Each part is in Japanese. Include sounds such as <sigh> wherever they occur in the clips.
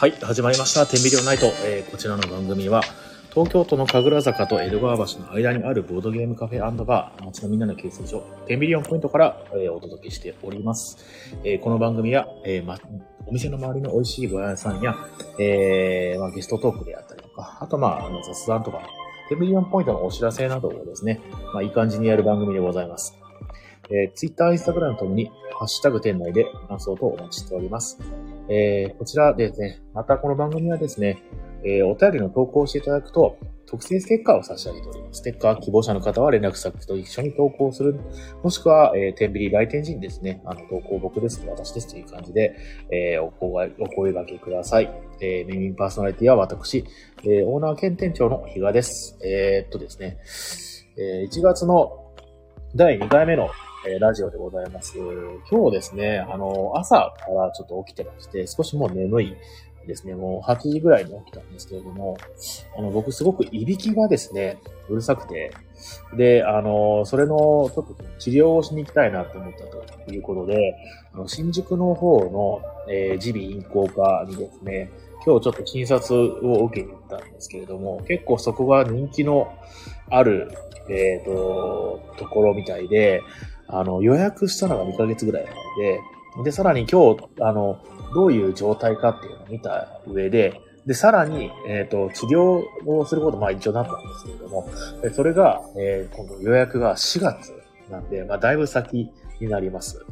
はい、始まりました。天秤リオナイト。えーこちらの番組は、東京都の神楽坂と江戸川橋の間にあるボードゲームカフェバー、街のみんなの休憩所、天秤リオンポイントから、えーお届けしております。えーこの番組は、えーま、お店の周りの美味しいご飯屋さんや、えーま、ゲストトークであったりとか、あとまあ、あの雑談とか、天秤リオンポイントのお知らせなどをですね、まあ、いい感じにやる番組でございます。えー、Twitter、Instagram ともに、ハッシュタグ店内で感想とお待ちしております。えーこちらでですね、またこの番組はですね、えーお便りの投稿をしていただくと、特製ステッカーを差し上げております。ステッカー希望者の方は連絡先と一緒に投稿する。もしくは、えー、天秤来店時にですね、あの、投稿僕です、私ですという感じで、えーお声お声掛けください。えーメインパーソナリティは私、えーオーナー兼店長の比嘉です。えーっとですね、えー1月の第2回目の、えラジオでございます。今日ですね、あの、朝からちょっと起きてまして、少しもう眠いですね、もう8時ぐらいに起きたんですけれども、あの、僕すごくいびきがですね、うるさくて、で、あの、それの、ちょっと治療をしに行きたいなと思ったということで、あの新宿の方の、えー耳鼻咽喉科にですね、今日ちょっと診察を受けに行ったんですけれども、結構そこが人気のある、えっ、と、ところみたいで、あの、予約したのが2ヶ月ぐらいなので、で、さらに今日、あの、どういう状態かっていうのを見た上で、で、さらに、えっ、と、治療をすること、まあ一応なったんですけれども、それが、えー今度予約が4月なんで、まあだいぶ先になります。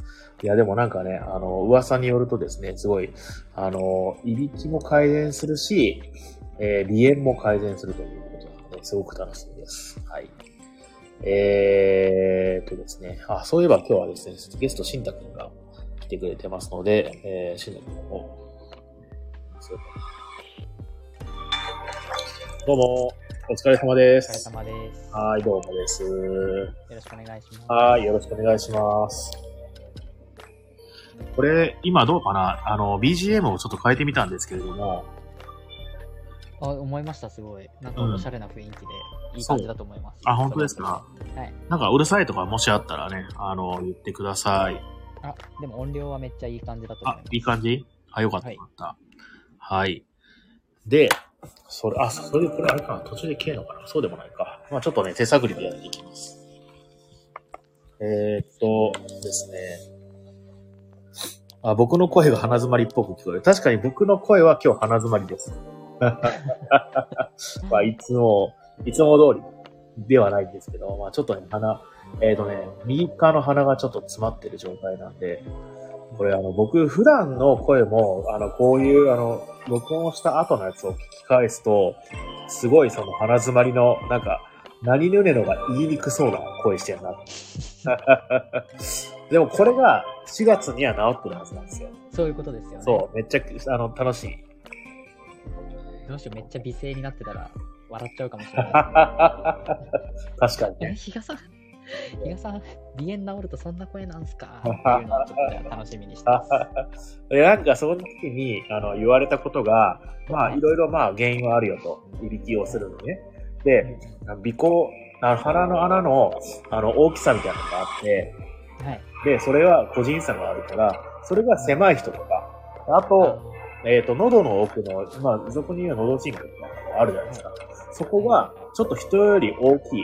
いや、でもなんかね、あの、噂によるとですね、すごい、あの、いびきも改善するし、えー鼻炎も改善するということなので、すごく楽しみです。はい。えーとですね、あ、そういえば今日はですね、ゲスト、しんたくんが来てくれてますので、えー、しんたくんを、そうどうも、お疲れ様でお疲れす。様です。はい、どうもです。よろしくお願いします。はい、よろしくお願いします。これ、今どうかな？あの、BGM をちょっと変えてみたんですけれども、あ、思いました、すごい。なんかおしゃれな雰囲気で、いい感じだと思います。あ、本当ですか？はい。なんかうるさいとかもしあったらね、あの、言ってください。あ、でも音量はめっちゃいい感じだと思いま、す。あいい感じ？あ、よかった、はいよかった。はい。で、それ、あ、それ、これあれかな途中で消えるのかな？そうでもないか。まあちょっとね、手探りでやっていきます。えー、っとですね。あ、僕の声が鼻詰まりっぽく聞こえる。確かに僕の声は今日鼻詰まりです。まあ、いつも、いつも通りではないんですけど、まあちょっとね、鼻、えー、っとね、右側の鼻がちょっと詰まってる状態なんで、これあの、僕、普段の声も、あの、こういう、あの、録音した後のやつを聞き返すと、すごいその鼻詰まりの、なんか、何ぬねのが言いにくそうな声してるな。<laughs> でもこれが4月には治ってるはずなんですよ。そういうことですよね。そう、めっちゃ、あの、楽しい。どうしよう、めっちゃ美声になってたら、笑っちゃうかもしれない <laughs> 確かにね。比嘉さん、比嘉さん、鼻炎治るとそんな声なんすか <laughs> っていうのをちょっとね楽しみにしてます。<laughs> でなんかその時に、あの、言われたことが、まあ、いろいろまあ、原因はあるよと。いびきをするのね。で、鼻孔、あの鼻の穴の、あの、大きさみたいなのがあって、はい。で、それは個人差があるから、それが狭い人とか、あと、えっ、と、喉の奥の、まあ、そこに言う喉神経みたいなのがあるじゃないですか。そこが、ちょっと人より大きい。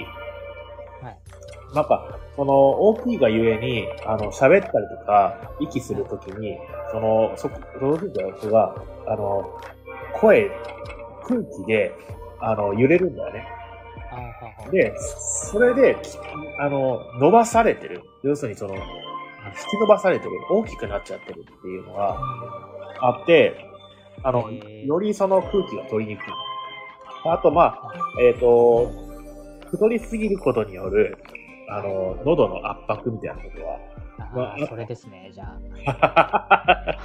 はい。なんか、その、大きいがゆえに、あの、喋ったりとか、息するときに、その、そ、喉神経の人が、あの、声、空気で、あの、揺れるんだよね。で、それで、きあの、伸ばされてる。要するにその、引き伸ばされてる。大きくなっちゃってるっていうのがあって、あの、よりその空気が取りにくい。あと、まあ、えっ、と、太りすぎることによる、あの、喉の圧迫みたいなことは、あまあそれですね、じゃあ。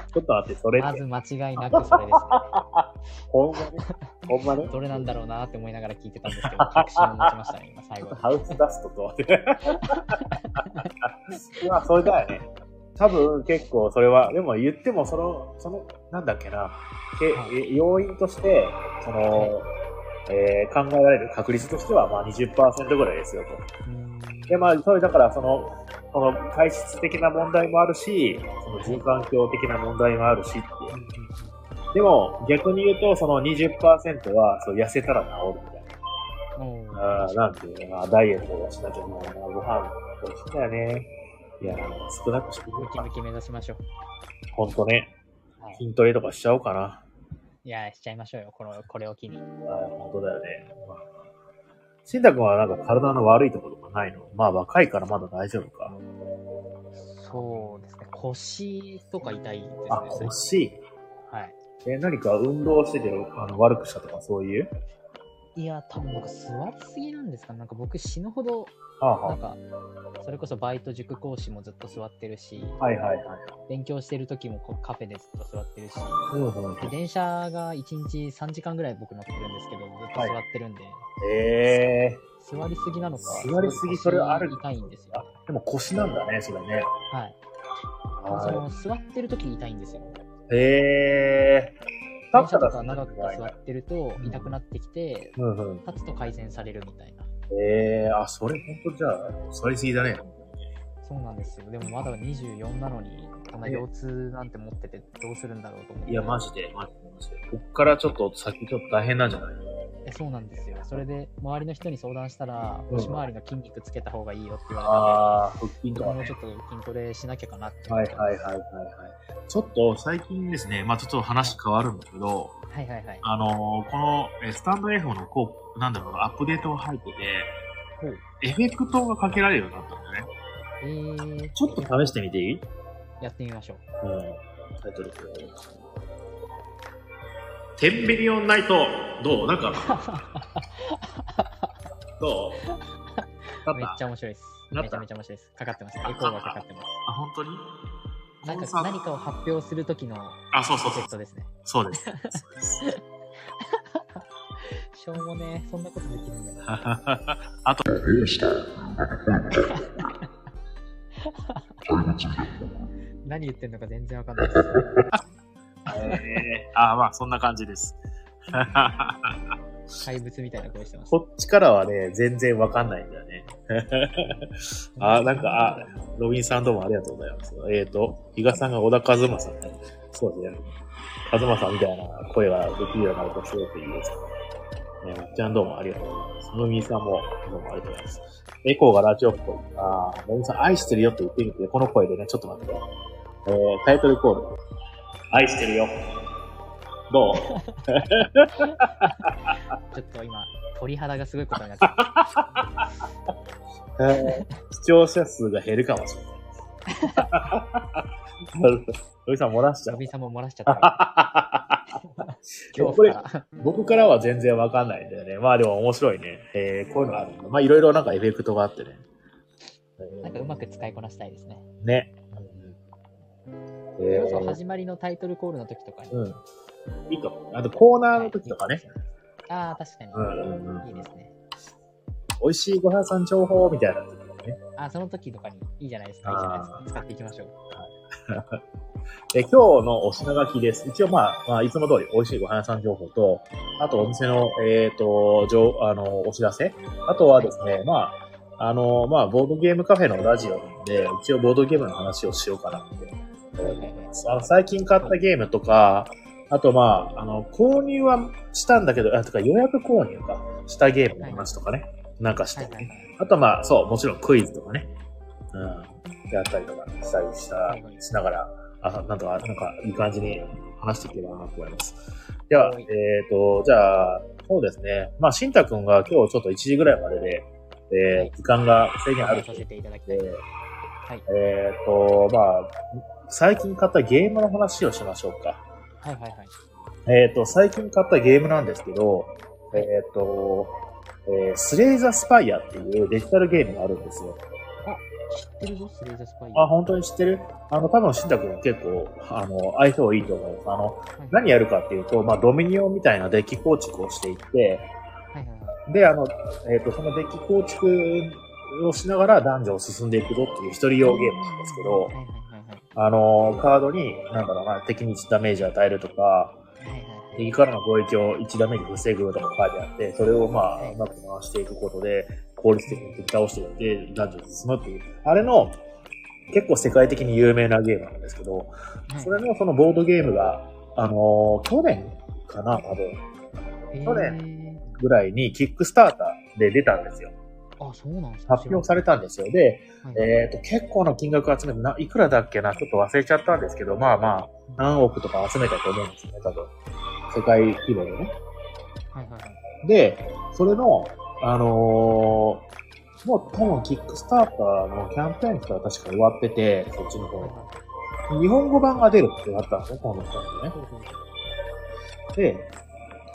<laughs> ちょっと待って、それまず間違いなくそれですね。<laughs> ほんまね、ほんまね、どれなんだろうなって思いながら聞いてたんですけど、確信を持ちましたね、今最後に。ハウスダストと。<laughs> まあ、それだよね。多分結構それは、でも言ってもその、その、なんだっけな、けはい要因として、その、えー考えられる確率としては、まあ20%ぐらいですよと。うんで、まあ、それだから、その、その体質的な問題もあるし、その住環境的な問題もあるしっていう。でも、逆に言うと、その20%は、そう、痩せたら治るみたいおーな。あーなんていうのかな、ダイエットをしなきゃもうな、ご飯、美味しいんだよね。いや、少なくしてみようかな。ムキムキ目指しましょほんとね、筋トレとかしちゃおうかな。いや、しちゃいましょうよ。この <laughs> これを機に。あー本当だよね。まあしんたくんはなんか体の悪いところとかないの？まあ若いからまだ大丈夫か。そうですね。腰とか痛いですね。あ、腰？はい。え、何か運動しててあの悪くしたとかそういう？いや、多分僕座りすぎなんですか？ねなんか僕死ぬほど、なんか、それこそバイト塾講師もずっと座ってるし、あ、はいはいはい。勉強してる時もカフェでずっと座ってるし。で電車が1日3時間ぐらい僕乗ってるんですけど、ずっと座ってるんで、ええ座りすぎなのか、座りすぎそれはある腰痛いんですよ。ー。でも腰なんだね、それね。はい。その座ってる時痛いんですよ。へえー。電立ったら長く座ってると痛くなってきて、うんうん。立つと改善されるみたいな。ええー、あ、それほんとじゃあ、座りすぎだね。そうなんですよ。でもまだ24なのに、こんな腰痛なんて持っててどうするんだろうと思って。いや、マジで、マジで、マジで。こっからちょっと先ちょっと大変なんじゃないえそうなんですよ。それで、周りの人に相談したら、うん腰回りの筋肉つけた方がいいよって言わああ、腹筋れて、とかね僕もちょっと筋トレしなきゃかなって思はい。はいはいはいはい。ちょっと最近ですね、まあちょっと話変わるんだけど、はいはいはい。あのーこの、えースタンド F のこう、なんだろうな、アップデートが入ってて、ほうエフェクトがかけられるようになったんだよね。えー、ちょっと試してみていい？やってみましょう。うん。タイトルテンビリオンナイト、どう？なんか、<laughs> どう？めっちゃ面白いです。めちゃめちゃ面白いです。かかってます。エコーがかかってます。あ、本当に？なんか何かを発表するときのあ、そうそうそうェクトですね。そうです。<laughs> しょうもね、そんなことできるんだよ。<laughs> あと、何言ってんのか全然わかんないです。えー、あ、まあそんな感じです。<laughs> 怪物みたいな声してます。こっちからはね、全然わかんないんだよね。<laughs> あ、なんか、あ、ロビンさんどうもありがとうございます。えっ、ー、と、比嘉さんが小田和正さんね。そうですね。和正さんみたいな声ができるようになるとすごくいいです。ね、まっちゃんどうもありがとうございます。ロビンさんもどうもありがとうございます。エコーがラジオっぽい。あーロビンさん愛してるよって言ってみて、この声でね、ちょっと待って。えー、タイトルコール。愛してるよ。どう？<laughs> ちょっと今、鳥肌がすごいことになってる。<laughs> えー視聴者数が減るかもしれない。<laughs> ロビさん漏らしちゃう。ロビンさんも漏らしちゃった。今これ。僕からは全然わかんないんだよね。まあでも面白いね。えー、こういうのあるんだ。まあいろいろなんかエフェクトがあってね。えーなんかうまく使いこなしたいですね。ね。それこそえ始まりのタイトルコールの時とかにー、。うん。いいかも。あとコーナーの時とかね。ああ、確かに。うんうんうんいいですね。美味しいご飯屋さん情報みたいな時とかね。あーその時とかにいいじゃないですか。いいじゃないですか。使っていきましょう。<laughs> で、今日のお品書きです。一応まあ、まあ、いつも通り美味しいご飯屋さん情報と、あとお店の、えっ、と、情、あの、お知らせ。あとはですね、まあ、あの、まあ、ボードゲームカフェのラジオなんで、一応ボードゲームの話をしようかなって。あの最近買ったゲームとか、あとまあ、あの、購入はしたんだけど、あ、とか予約購入か、したゲームの話とかね、なんかして、はいはいはい。あとまあ、そう、もちろんクイズとかね、うん、やったりとかしたりしたしながら、あ、なんとか、なんか、いい感じに話していけばなと思います。では、はいえっ、と、じゃあ、そうですね。まあ、しんたくんが今日ちょっと1時ぐらいまでで、えー時間が制限あるとさせていただきはい。えっ、と、まあ、最近買ったゲームの話をしましょうか。はいはいはい。えっ、と、最近買ったゲームなんですけど、えっ、と、えースレイザースパイアっていうデジタルゲームがあるんですよ。知ってるぞ、スレイザースパイあ、本当に知ってる？あの、多分、しんたくん結構、あの、相性いいと思います。あの、はい何やるかっていうと、まあ、ドミニオンみたいなデッキ構築をしていって、はいはいはい。で、あの、えっ、と、そのデッキ構築をしながら男女を進んでいくぞっていう一人用ゲームなんですけどはいはい。あの、カードに、なんだろうな、敵にダメージ与えるとか。敵からの攻撃を1ダメージ防ぐとか書いてあって、それをまあ、うまく回していくことで、効率的に敵倒していって、ダンジョンに進むっていう、あれの、結構世界的に有名なゲームなんですけど、はいそれのそのボードゲームが、あのー去年かな、多分、えー去ぐらいにキックスターターで出たんですよ。あ、そうなんですか発表されたんですよ。で、はいえっ、と、結構な金額集めてな、いくらだっけな、ちょっと忘れちゃったんですけど、まあまあ、何億とか集めたと思うんですよね、多分。世界規模でね。はいはいはい。で、それの、あのーもう多分キックスターターのキャンペーンとは確か終わってて、そっちの方はいはい日本語版が出るってなったんですね、この人にね。で、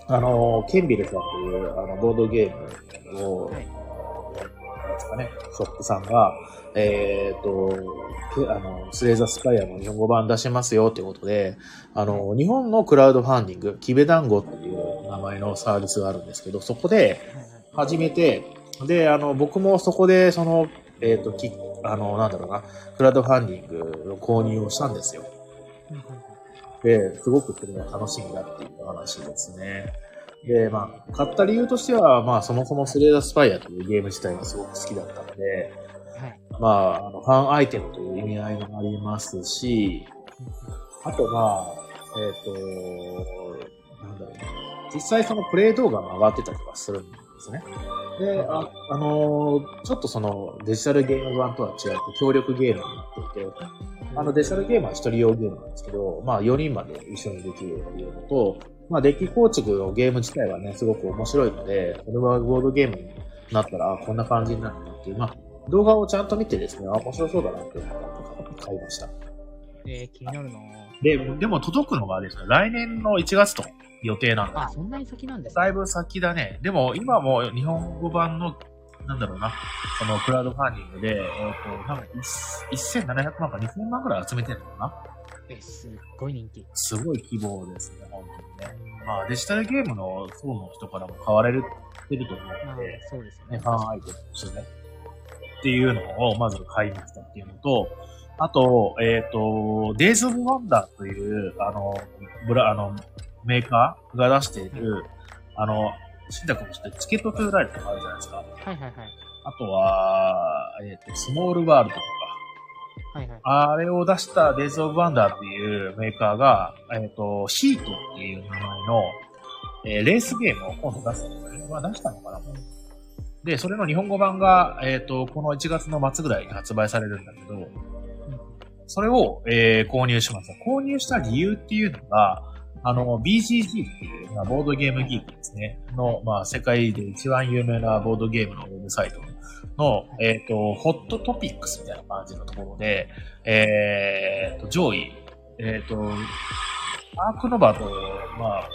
あのーケンビルさんという、あの、ボードゲームを、はいかね、ショップさんが、えっ、と、けあの、スレーザースパイアの日本語版出しますよということで、あの、日本のクラウドファンディング、キベダンゴっていう名前のサービスがあるんですけど、そこで始めて、で、あの、僕もそこで、その、えっ、と、き、あの、なんだろうな、クラウドファンディングの購入をしたんですよ。で、すごくそれが楽しみだっていう話ですね。で、まあ、買った理由としては、まあ、そもそもスレーダースパイアというゲーム自体がすごく好きだったので、はいまあ、あのファンアイテムという意味合いもありますし、あとまあ、えっ、と、なんだろうな。実際そのプレイ動画も上がってたりとかするんですね。で、あ、あのーちょっとそのデジタルゲーム版とは違って協力ゲームになっていて、あのデジタルゲームは一人用ゲームなんですけど、まあ4人まで一緒にできるっていうのと、まあデッキ構築のゲーム自体はね、すごく面白いので、これはボードゲームになったら、あこんな感じになるなっていう、まあ動画をちゃんと見てですね、あ、面白そうだなって買いました。えー、気になるなで、でも届くのがですね、来年の1月と予定なんだ。あ、そんなに先なんですだいぶ先だね。でも今も日本語版の、なんだろうな、そのクラウドファンディングで、えっ、と、多分1700万か2000万くらい集めてるのかなえ、すっごい人気。すごい規模ですね、本当。まあデジタルゲームの層の人からも買われるてると思うまあので、、そうですよね、ね。ファンアイテムとしてね。っていうのをまず買いましたっていうのと、あと、えっ、と、デイズ・オブ・ワンダーという、あの、ブラ、あの、メーカーが出している、あの、新宅もしてチケットトゥライドとかあるじゃないですか。はいはいはい。あとは、えっ、と、スモールワールドとか。はいはい。あれを出したデイズ・オブ・ワンダーっていうメーカーが、えっ、と、ヒートっていう名前の、えーレースゲームを今度出すんですね。まあ出したのかなで、それの日本語版が、えっ、と、この1月の末ぐらいに発売されるんだけど、うんそれを、えー購入しました。購入した理由っていうのが、あの、BGG っていう、まあ、ボードゲームギークですね。の、まあ、世界で一番有名なボードゲームのウェブサイトの、えっ、と、ホットトピックスみたいな感じのところで、えっ、と、上位、えっ、と、アークノバと、まあ、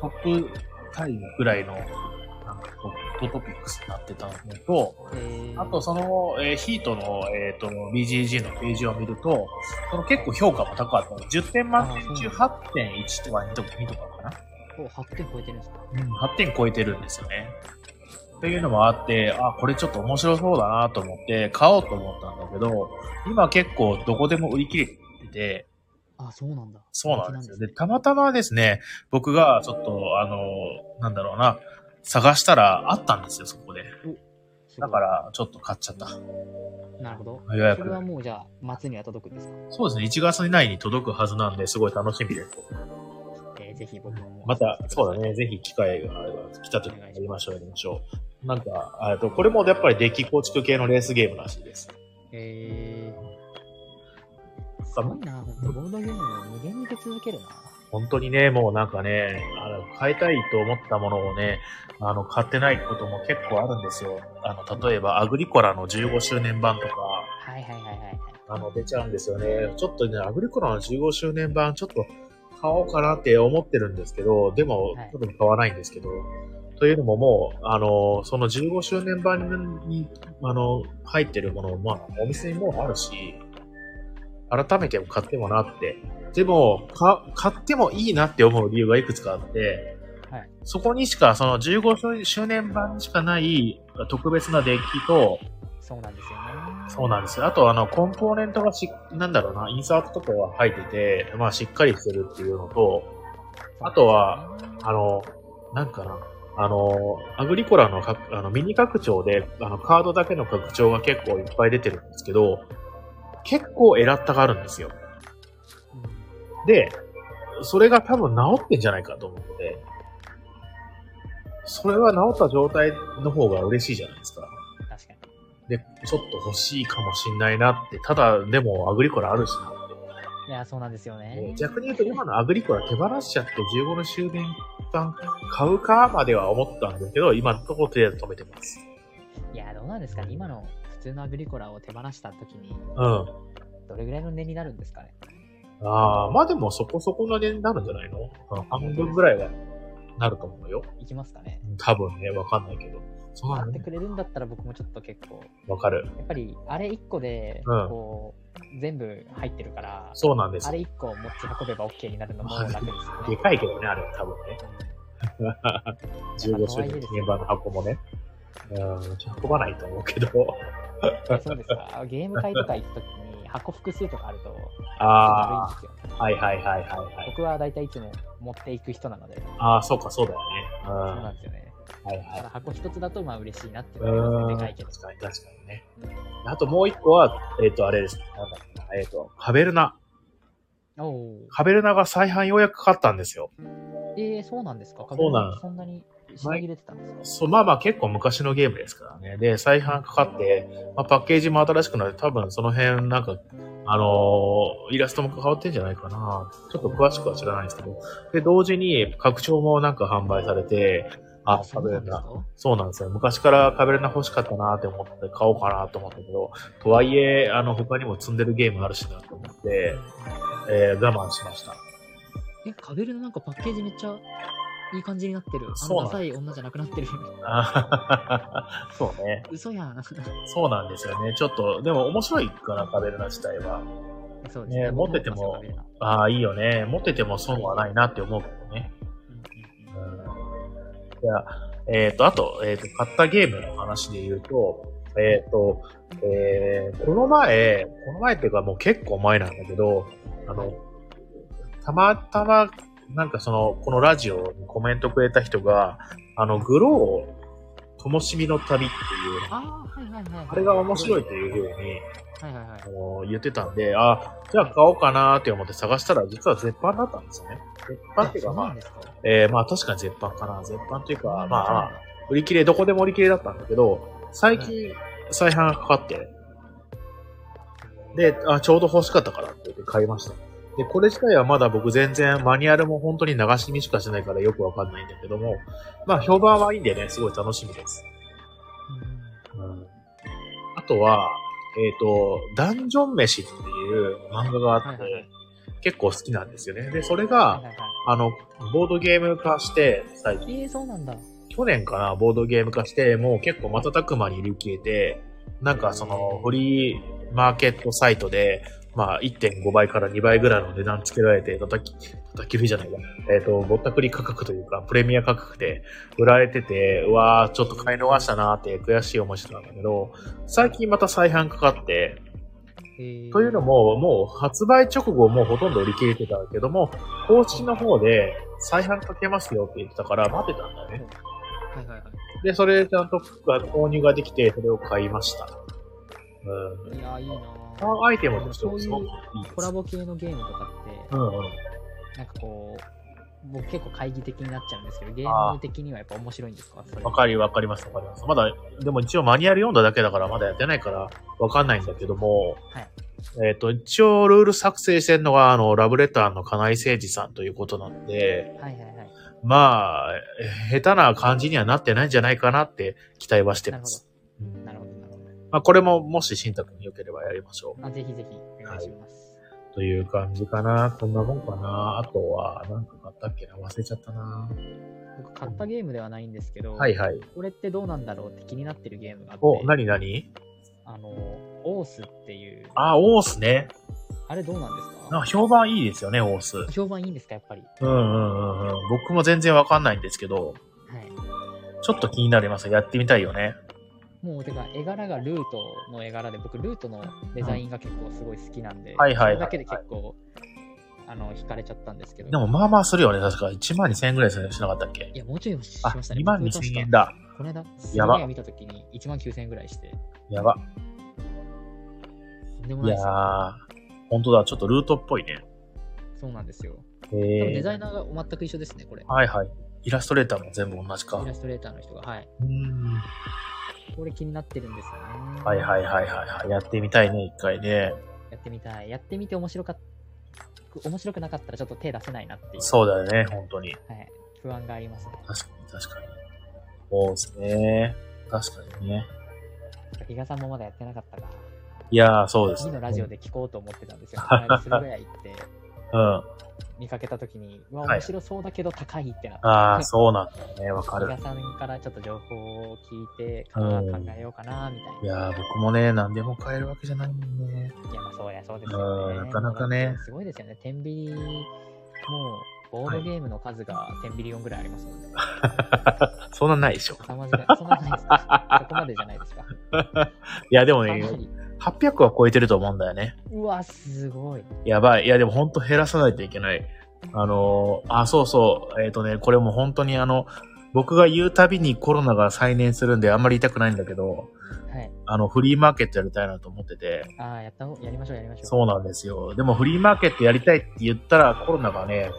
トップタイムぐらいの、なんかホットトピックスになってたのと、えーあと、その、えーヒートの、えっ、と、BGG のページを見ると、その結構評価も高かったの。10点満点中8.1とか2とか2とかかな。お8点超えてるんですか？うん、8点超えてるんですよね。というのもあって、あ、これちょっと面白そうだなと思って買おうと思ったんだけど、今結構どこでも売り切れてて、あ、そうなんだ。そうなんですよ。人で、たまたまですね、僕がちょっと、あの、なんだろうな、探したらあったんですよ、そこで。だから、ちょっと買っちゃった。なるほど。予約それはもうじゃあ、末には届くんですか？そうですね、1月以内に届くはずなんで、すごい楽しみです。えーぜひ僕も。また、そうだね、ぜひ機会があれば、来た時にやりましょう、やりましょう。なんか、えっと、これもやっぱりデッキ構築系のレースゲームらしいです。えー、すごいな、ボードゲームを無限に出続けるな。本当にね、もうなんかね、あの、買いたいと思ったものをね、あの、買ってないことも結構あるんですよ。あの、例えば、アグリコラの15周年版とか、はいはいはいはいはい。あの、出ちゃうんですよね。ちょっとね、アグリコラの15周年版、ちょっと買おうかなって思ってるんですけど、でもはい、特に買わないんですけど、というのももう、あの、その15周年版に、あの、入ってるものも、まあ、お店にもうあるし、改めて買ってもなって。でも、か、買ってもいいなって思う理由がいくつかあって、はいそこにしか、その15周年版にしかない特別なデッキと、そうなんですよね。そうなんですよ。あと、あの、コンポーネントがし、なんだろうな、インサートとかは入ってて、まあ、しっかりしてるっていうのと、あとは、あの、なんかな、あの、アグリコラのかあのミニ拡張で、あの、カードだけの拡張が結構いっぱい出てるんですけど、結構エラッタがあるんですよ。で、それが多分治ってんじゃないかと思って、それは治った状態の方が嬉しいじゃないですか。確かに。で、ちょっと欲しいかもしんないなって、ただでもアグリコラあるしな。いや、そうなんですよね。逆に言うと <laughs> 今のアグリコラ手放しちゃって15の終電版買うかまでは思ったんですけど、今のところとりあえず止めてます。いや、どうなんですかね。今の普通のアグリコラを手放したときに、うん。どれぐらいの値になるんですかね。ああ、まあでもそこそこの値になるんじゃないの？うん半分ぐらいはなると思うよ。いきますかね。多分ね、わかんないけど。そうな買って。くれるんだったら僕もちょっと結構、わかる。やっぱりあれ1個で、うんこう、全部入ってるから、そうなんですよ。あれ1個持ち運べば OK になるのも楽ですよでね。かいけどね、あれは多分ね。15周年記念版の箱もね。うん、運ばないと思うけど。えそうですか？ゲーム会とか行くときに箱複数とかあると、あ。あ、はいはいはいはいはい。僕は大体いつも持っていく人なので、ああ、そうか、そうだよね。うん。そうはなんですよね。いはいだから箱一つだとまあ嬉しいなってう思いますね。でかいけど。確かに確かにね。あともう一個は、えっ、と、あれです。なんだっけな。えっ、と、カベルナ。カベルナが再販ようやくかかったんですよ。えー、そうなんですか？そうなんそんなに品切れてたんですか？そう、まあまあ結構昔のゲームですからね。で、再販かかって、まあ、パッケージも新しくなって、多分その辺なんか、あのーイラストも変わってんじゃないかな。ちょっと詳しくは知らないんですけど。で、同時に拡張もなんか販売されて、あ、カそうベルナ。なんですか？そうなんですよ。昔からカベルナ欲しかったなって思って買おうかなと思ったけど、とはいえ、あの、他にも積んでるゲームあるしなと思って、えー我慢しました。え、カベルのなんかパッケージめっちゃいい感じになってる。あのダサい女じゃなくなってる。あそうね。嘘やん。そうなんですよね。ちょっと、でも面白いかな、カベルナ自体は。そうね持ってても僕持ってますよああ、いいよね。持ってても損はないなって思うけどね。じゃあ、えっ、と、あと、えっ、と、買ったゲームの話で言うと、えっ、と、えー、この前、この前っていうかもう結構前なんだけど、あの、たまたま、なんかその、このラジオにコメントくれた人が、あの、グロー、ともしみの旅っていう、ああ、はいはいはい。あれが面白いい。というふうに、はいはいはいあ。の言ってたんで、あ、じゃあ買おうかなって思って探したら、実は絶版だったんですよね。絶版っていうか、まあえー、まあ確かに絶版かな。絶版というか、まあ、まあ、売り切れ、どこでも売り切れだったんだけど、最近再販がかかって、で、あ、ちょうど欲しかったからって言って買いました。で、これ自体はまだ僕全然マニュアルも本当に流し見しかしないからよくわかんないんだけども、まあ評判はいいんでね、すごい楽しみです。うんあとは、えっ、と、ダンジョン飯っていう漫画があって、はい結構好きなんですよね。で、それはいが、はいはいあの、ボードゲーム化して、最近、えー、そうなんだ。去年かな、ボードゲーム化して、もう結構瞬く間に売り切れて、なんかその、フリーマーケットサイトで、まあ、1.5倍から2倍ぐらいの値段つけられて、叩き、叩き売りじゃないか。えっ、と、ぼったくり価格というか、プレミア価格で売られてて、うわー、ちょっと買い逃したなーって悔しい思いしてたんだけど、最近また再販かかって、えーというの、も、もう発売直後もうほとんど売り切れてたけども、公式の方で再販かけますよって言ってたから待ってたんだよね。はいはいはで、それでちゃんと購入ができて、それを買いました。うん。い。いやー、いいなパワーアイテムとしてもすごくいい。コラボ系のゲームとかって、うんうん。なんかこう、僕結構懐疑的になっちゃうんですけど、ゲあーーム的にはやっぱ面白いんですか？わかり、わかります、わかります。まだ、でも一応マニュアル読んだだけだからまだやってないからわかんないんだけども、はいえっ、と、一応ルール作成してるのが、あの、ラブレターの金井誠二さんということなんで、はいはいはい。まあ、下手な感じにはなってないんじゃないかなって期待はしてます。なるほど。まあ、これももし新宅に良ければやりましょう。あぜひぜひお願いします。という感じかな。こんなもんかな。あとは、なんか買ったっけな忘れちゃったな。僕買ったゲームではないんですけど、はいはい。これってどうなんだろうって気になってるゲームがあって、お、なになにあの、オースっていう、あ、オースね。あれどうなんですなんかか評判いいですよね、オース。評判いいんですか、やっぱり？うんうんうんうん。僕も全然わかんないんですけど、はい。ちょっと気になります。やってみたいよね。もう、てか、絵柄がルートの絵柄で、僕、ルートのデザインが結構すごい好きなんで、はいはいはいそれだけで結構、あの、引かれちゃったんですけど。でも、まあまあするよね。確か。1万2000円ぐらいしなかったっけ？いや、もうちょいしあ、ましたね。2万僕2000円。だ。この間、やばすげえ見たときに1万9000円ぐらいして、やば。とんでもいやないですよ。ー、本当だ。ちょっとルートっぽいね。そうなんですよ。へ多分デえザイナーが全く一緒ですね、これ。はいはい。イラストレーターも全部同じか。うイラストレーターの人が。はい。ーん。これ気になってるんですよね。はいはいはいはいはい。やってみたいね、一回ね。やってみたい。やってみて面白かっ面白くなかったらちょっと手出せないなっていう。そうだよね、本当に。はい。不安がありますね。確かに確かに。そうですね。確かにね。比嘉さんもまだやってなかったか。いやー、そうですね。次のラジオで聞こうと思ってたんですよ。この間、駿河屋行ってうん。見かけたときに、うわ、はい面白そうだけど高いってなって。ああ、そうなんだよね。わかる比嘉。さんからちょっと情報を聞いて、考えようかな、みたいな。いやー、僕もね、何でも買えるわけじゃないもんね。いや、まあ、そうや、そうですよね。うんなかなかねすごいですよね。天秤、もう、ボードゲームの数が1000ビリオンぐらいありますもんね。<laughs> そんなないでしょ。凄まじい。そんなないですかそこまでじゃないですか。<laughs> いや、でもね。800は超えてると思うんだよね。うわ、すごい。やばい。いや、でも本当減らさないといけない。あのーあ、そうそう。えっ、とね、これも本当にあの、僕が言うたびにコロナが再燃するんであんまり言いたくないんだけど、はい。あの、フリーマーケットやりたいなと思ってて、ああ、やったほやりましょう、やりましょう。そうなんですよ。でもフリーマーケットやりたいって言ったらコロナがね、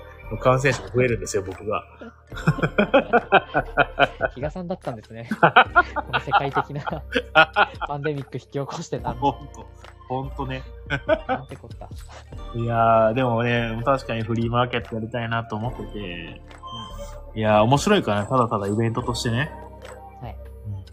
感染者が増えるんですよ、僕が。<laughs> 比嘉さんだったんですね。<laughs> この世界的な <laughs> パンデミック引き起こしてたんほんと、ほんとね。なんてこった。<laughs> いやー、でもね、確かにフリーマーケットやりたいなと思ってて、いやー、面白いからね、ただただイベントとしてね。はい。うん。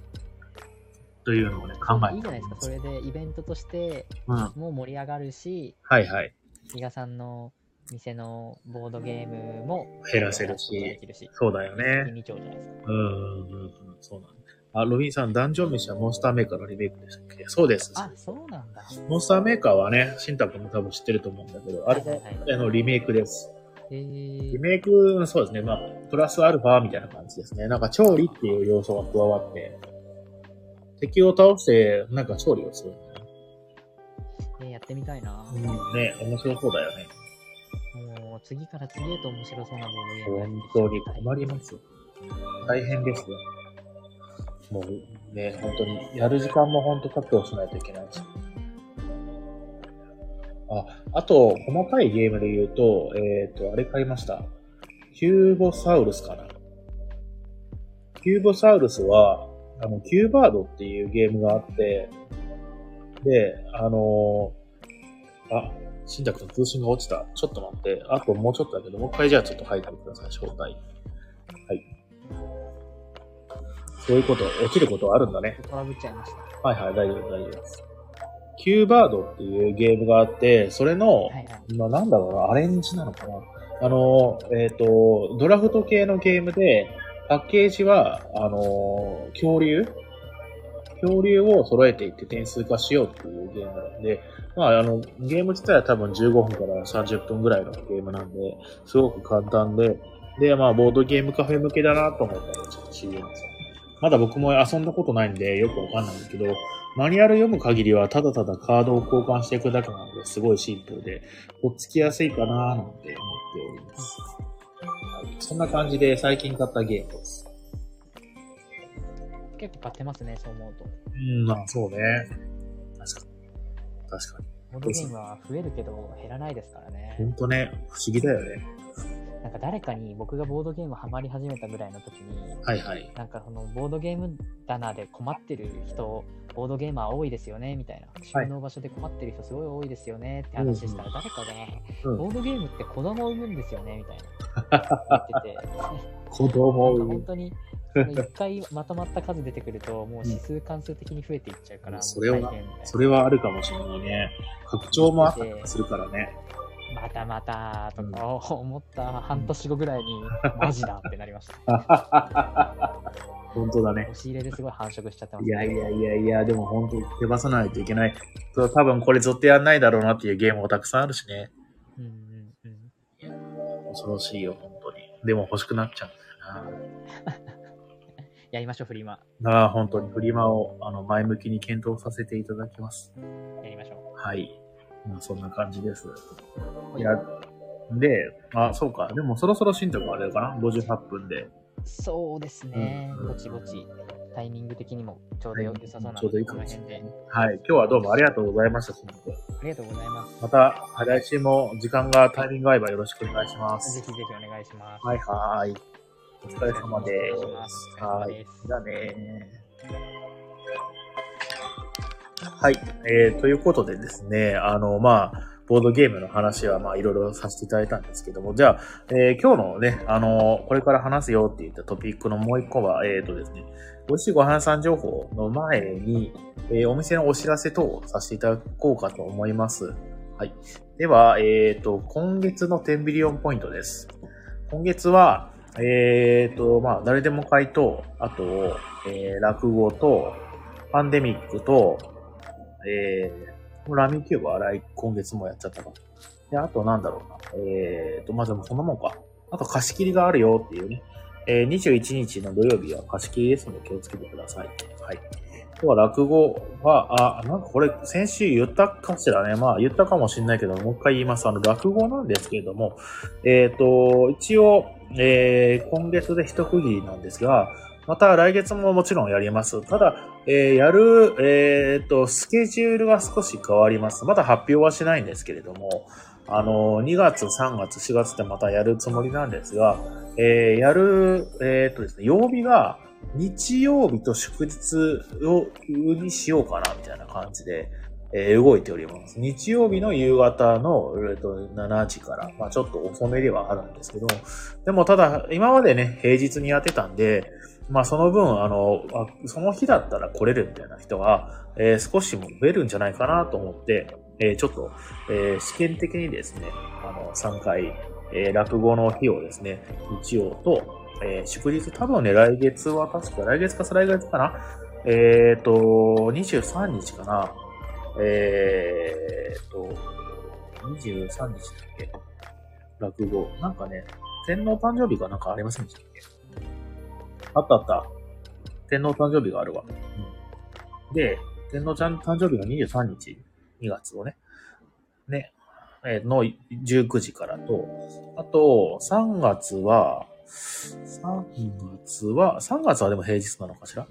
というのをね、考えていいじゃないですか。それでイベントとしてうもう盛り上がるし、いはい。比嘉さんの店のボードゲームも減らせるし。そうだよね。二丁じゃないですか。うんうんうんうん、そうなんだ。あ、ロビンさん、ダンジョン飯はモンスターメーカーのリメイクでしたっけ？そうです。あ、そうなんだ。モンスターメーカーはね、シンタ君も多分知ってると思うんだけど、あれはいはいはいあのリメイクです。えーリ、メイク、そうですね。まあ、プラスアルファみたいな感じですね。なんか調理っていう要素が加わって、敵を倒して、なんか調理をするんだよね。えーやってみたいな。うん、ね、面白そうだよね。次から次へと面白そうなボードゲーム本当に困りますよ。大変ですよ。もうね、本当に、やる時間も本当確保しないといけないし。あ、あと、細かいゲームで言うと、えっ、と、あれ買いました。キューボサウルスかな。キューボサウルスは、あの、キューバードっていうゲームがあって、で、あのーあ、新宅の通信が落ちた。ちょっと待って。あともうちょっとだけど、もう一回じゃあちょっと入ってください、招待。はい。そういうこと、落ちることはあるんだね。トラブっちゃいました。はいはい、大丈夫、大丈夫です。キューバードっていうゲームがあって、それの、はいはい。まあ、なんだろうな、アレンジなのかな。あの、えっ、と、ドラフト系のゲームで、パッケージは、あの、恐竜恐竜を揃えていって点数化しようっていうゲームなんで、まあ、あの、ゲーム自体は多分15分から30分ぐらいのゲームなんで、すごく簡単で、で、まあ、ボードゲームカフェ向けだなと思ったら、ちょっと知ります。まだ僕も遊んだことないんで、よくわかんないんだけど、マニュアル読む限りは、ただただカードを交換していくだけなので、すごいシンプルで、とっつきやすいかなーなんて思っております。はい、そんな感じで最近買ったゲームです。結構買ってますね、そう思うと。うん、まあそうね。確かに。確かに。ボードゲームは増えるけど減らないですからね。ほんとね、不思議だよね。なんか誰かに僕がボードゲームハマり始めたぐらいの時に、はいはい。なんかそのボードゲーム棚で困ってる人、ボードゲーマー多いですよねみたいな。収納場所で困ってる人すごい多いですよねって話したら誰かが、うんボードゲームって子供を産むんですよねみたいな。言ってて。<laughs> 子供をなんか本当に、それ一回まとまった数出てくると、もう指数関数的に増えていっちゃうから、うんそれはそれはあるかもしれないね。拡張もあったりするからね。またまたとか思った半年後ぐらいに、マジだってなりました。<laughs> 本当だね。押し入れですごい繁殖しちゃってます、いやいやいやいや、でも本当に手放さないといけない。多分これずっとやんないだろうなっていうゲームもたくさんあるしね。うんうんうん。恐ろしいよ、本当に。でも欲しくなっちゃうんだよやりましょう、フリマ。な。ああ、本当にフリマをあの前向きに検討させていただきます。やりましょはい。まあそんな感じです。う。いや、で、あ、そうか。でもそろそろ進捗あれかな ?58 分で。そうですね、うんぼちぼち、タイミング的にもちょうどよ良さそうなのちょうどいいかもし。はい。今日はどうもありがとうございました、進捗ありがとうございます。また、来週も時間がタイミング合えばよろしくお願いします。ぜひぜひお願いします。はいはい。お疲れ様ですはい。じゃあねはい。えー、ということでですね、あの、まあ、ボードゲームの話は、まあ、いろいろさせていただいたんですけども、じゃあ、えー今日のね、あの、これから話すよって言ったトピックのもう一個は、えーとですね、美味しいご飯屋さん情報の前に、えーお店のお知らせ等をさせていただこうかと思います。はい。では、えーと、今月の10ビリオンポイントです。今月は、えーと、まあ、誰でも会と、あと、えー落語と、パンデミックと、えー、ラミキューブ洗い、今月もやっちゃったか。で、あとなんだろうな。えーと、まあ、でもそんなもんか。あと貸し切りがあるよっていうね。えー、21日の土曜日は貸し切りですので気をつけてください。はい。では落語は、あ、なんかこれ先週言ったかしらね。まあ言ったかもしれないけど、もう一回言います。あの、落語なんですけれども、えっ、と、一応、えー今月で一区切りなんですが、また来月ももちろんやります。ただ、えーやる、えっ、と、スケジュールが少し変わります。まだ発表はしないんですけれども、あの、2月、3月、4月ってまたやるつもりなんですが、えーやる、えっ、とですね、曜日が日曜日と祝日をにしようかな、みたいな感じで、え動いております。日曜日の夕方の、えーと7時から、まあちょっと遅めではあるんですけど、でもただ、今までね、平日にやってたんで、まあその分、あの、その日だったら来れるみたいな人が、えー少しも増えるんじゃないかなと思って、えーちょっと、えー試験的にですね、あの、3回、え落語の日をですね、日曜と、え祝日、多分ね、来月は確か、来月か再来月かなえっ、と、23日かなえっ、と、23日だっけ？落語。なんかね、天皇誕生日がなんかありませんでしたっけ？あったあった。天皇誕生日があるわ。うん、で、天皇ちゃん誕生日が23日、2月をね、ね、えーの19時からと、あと、3月は、3月は、3月はでも平日なのかしら？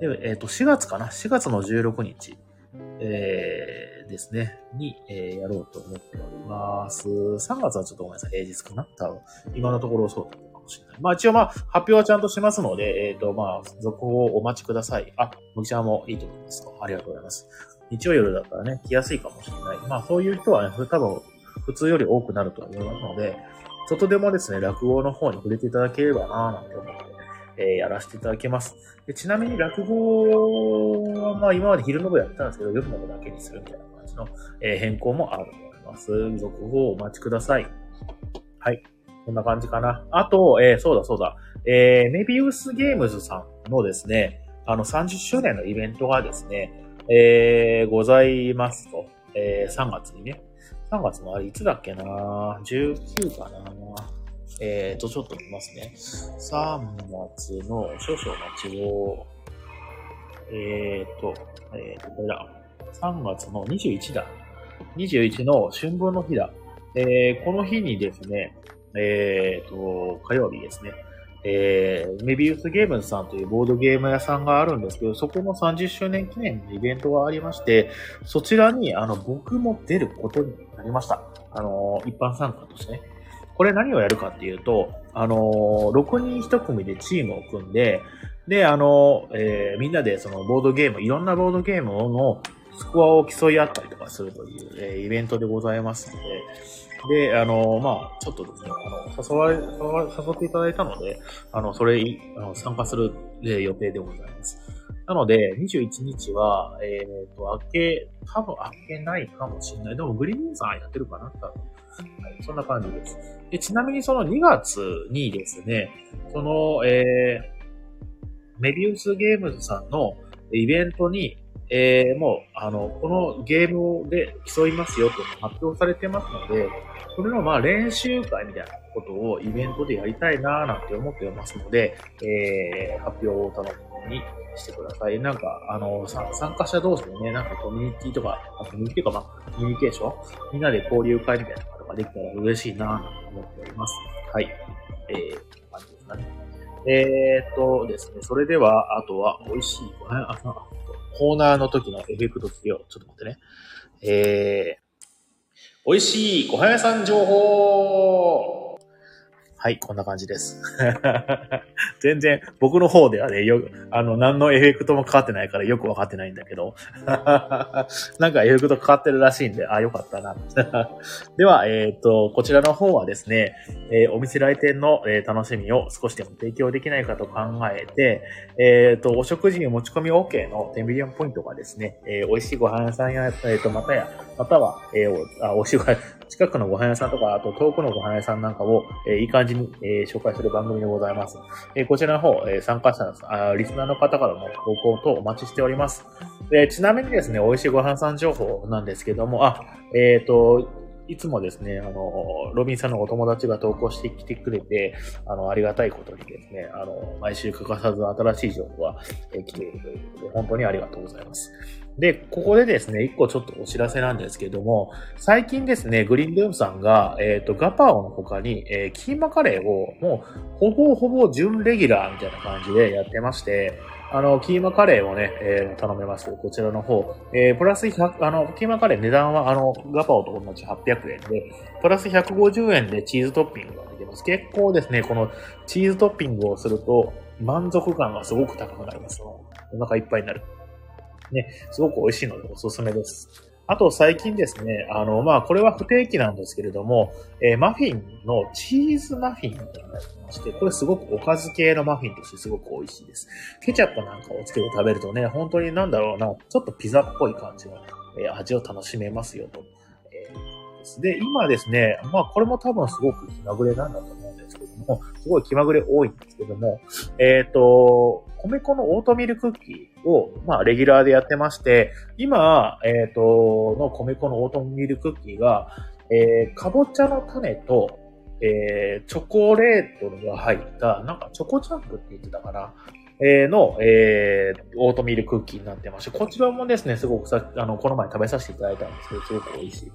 で、えっ、と、4月かな ?4 月の16日、えーですね、に、えーやろうと思っております。3月はちょっとごめんなさい、平日かな？多分。今のところそうだったかもしれない。まあ一応まあ、発表はちゃんとしますので、えっ、とまあ、続報をお待ちください。あ、むきちゃんもいいと思います。ありがとうございます。日曜夜だったらね、来やすいかもしれない。まあそういう人はね、多分、普通より多くなると思いますので、ちょっとでもですね、落語の方に触れていただければなぁなんて思って、えやらせていただきます。でちなみに落語は、まあ今まで昼の部やってたんですけど、夜の部だけにするみたいな感じの、え変更もあると思います。続報をお待ちください。はい。こんな感じかな。あと、えーそうだそうだ。えーメビウスゲームズさんのですね、あの30周年のイベントがですね、えーございますと。えー3月にね。3月のあれ、いつだっけな ?19 かなえーと、ちょっと見ますね。3月の少々待ちを、えーと、えーと、これだ。3月の21だ。21の春分の日だ。えーこの日にですね、えーと、火曜日ですね。えー、メビウスゲームズさんというボードゲーム屋さんがあるんですけど、そこの30周年記念のイベントがありまして、そちらに、あの、僕も出ることになりました。あの、一般参加としてね。これ何をやるかっていうと、あの、6人1組でチームを組んで、で、あの、えーみんなでそのボードゲーム、いろんなボードゲームのスコアを競い合ったりとかするという、えーイベントでございますので、で、あの、まあちょっとですね、あの、誘われ、誘っていただいたので、あの、それ、あの参加する予定でございます。なので、21日は、えっ、と、明け、多分明けないかもしれない。でも、グリーンさんやってるかな多分。はい、そんな感じです。で、ちなみにその2月にですね、その、えー、メビウスゲームズさんのイベントに、えー、もう、あの、このゲームで競いますよと発表されてますので、それのまあ練習会みたいなことをイベントでやりたいなぁなんて思ってますので、えー、発表を楽しみにしてください。なんか、あの、参加者同士でね、なんかコミュニティとか、コミュニティとか、まあ、コミュニケーション？みんなで交流会みたいなができたら嬉しいなと思っております。はい。えー、感じですかね。えーっとですね、それでは、あとは、美味しいご飯、あ、あコーナーの時のエフェクトつけよう。ちょっと待ってね。えー、美味しいご飯屋さん情報はい、こんな感じです。<laughs> 全然、僕の方ではね、よ、あの、何のエフェクトもかかってないからよくわかってないんだけど。<laughs> なんかエフェクトかかってるらしいんで、あ、よかったな。<laughs> では、えっ、と、こちらの方はですね、えーお店来店の、えー楽しみを少しでも提供できないかと考えて、えっ、と、お食事に持ち込み OK の10ミリオンポイントがですね、え美味しいご飯屋さんや、えっ、と、またや、または、えーおあ、おしご近くのご飯屋さんとか、あと遠くのご飯屋さんなんかを、えーいい感じに、えー紹介する番組でございます。えーこちらの方、えー参加者のあ、リスナーの方からの投稿とお待ちしております。でちなみにですね、美味しいご飯屋さん情報なんですけども、あ、えっ、と、いつもですね、あの、ロビンさんのお友達が投稿してきてくれて、あの、ありがたいことにですね、あの、毎週欠かさず新しい情報が、来ているということで、本当にありがとうございます。で、ここでですね、一個ちょっとお知らせなんですけども、最近ですね、グリーンルームさんが、えっ、と、ガパオの他に、えーキーマカレーをもう、ほぼほぼ準レギュラーみたいな感じでやってまして、あの、キーマカレーをね、えー頼めます。こちらの方。えープラス100、あの、キーマカレー値段は、あの、ガパオと同じ800円で、プラス150円でチーズトッピングができます。結構ですね、このチーズトッピングをすると、満足感がすごく高くなります。お腹いっぱいになる。ね、すごく美味しいのでおすすめです。あと最近ですね、あの、まあ、これは不定期なんですけれども、えーマフィンのチーズマフィンみたいなのがありまして、これすごくおかず系のマフィンとしてすごく美味しいです。ケチャップなんかをつけて食べるとね、本当になんだろうな、ちょっとピザっぽい感じの、えー味を楽しめますよと。えーですで、今ですね、まあこれも多分すごく気まぐれなんだと思うんですけども、すごい気まぐれ多いんですけども、えっ、と、米粉のオートミールクッキーを、まあ、レギュラーでやってまして、今、えっ、と、の米粉のオートミールクッキーが、えー、かぼちゃの種と、えー、チョコレートが入った、なんかチョコチャンプって言ってたかな、えーの、えー、オートミールクッキーになってまして、こちらもですね、すごくさ、あの、この前食べさせていただいたんですけど、すごく美味しい。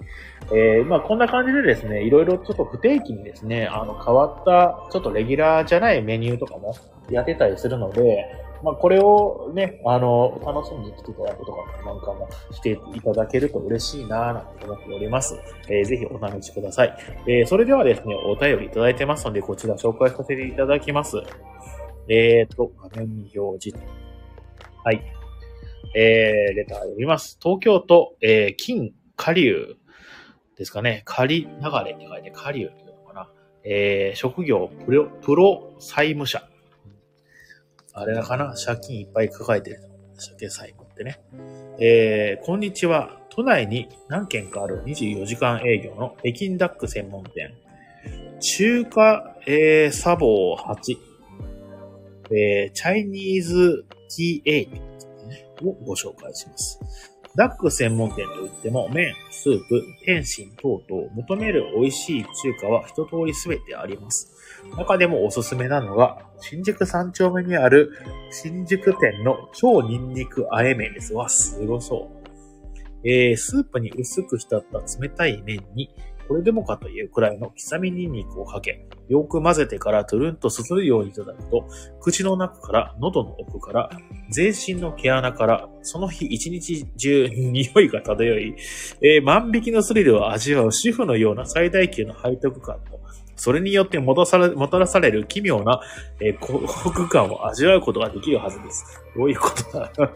えー、まあこんな感じでですね、いろいろちょっと不定期にですね、あの、変わった、ちょっとレギュラーじゃないメニューとかもやってたりするので、まあこれをね、あの、楽しみに来ていただくとかなんかもしていただけると嬉しいなぁなんて思っております。えーぜひお試しください。えーそれではですね、お便りいただいてますので、こちら紹介させていただきます。えーと、画面に表示。はい。えー、レター読みます。東京都、えー、金下流ですかね。仮流れって書いて、下流っていうのかな。えー、職業プロ、プロ債務者。あれだかな？借金いっぱい抱えてる。借金債務ってね。えー、こんにちは。都内に何軒かある24時間営業の北京ダック専門店。中華、えー、サボー8。えー、チャイニーズ T8 をご紹介します。ダック専門店といっても、麺、スープ、天津等々、求める美味しい中華は一通りすべてあります。中でもおすすめなのが、新宿三丁目にある新宿店の超ニンニクあえ麺です。わ、すごそう。えー、スープに薄く浸った冷たい麺に、これでもかというくらいの刻みニンニクをかけ、よく混ぜてからトゥルンとすするようにいただくと、口の中から、喉の奥から、全身の毛穴から、その日一日中匂いが漂い、えー万引きのスリルを味わう主婦のような最大級の背徳感と、それによって戻されもたらされる奇妙な、えー幸福感を味わうことができるはずです。どういうことだ？<laughs>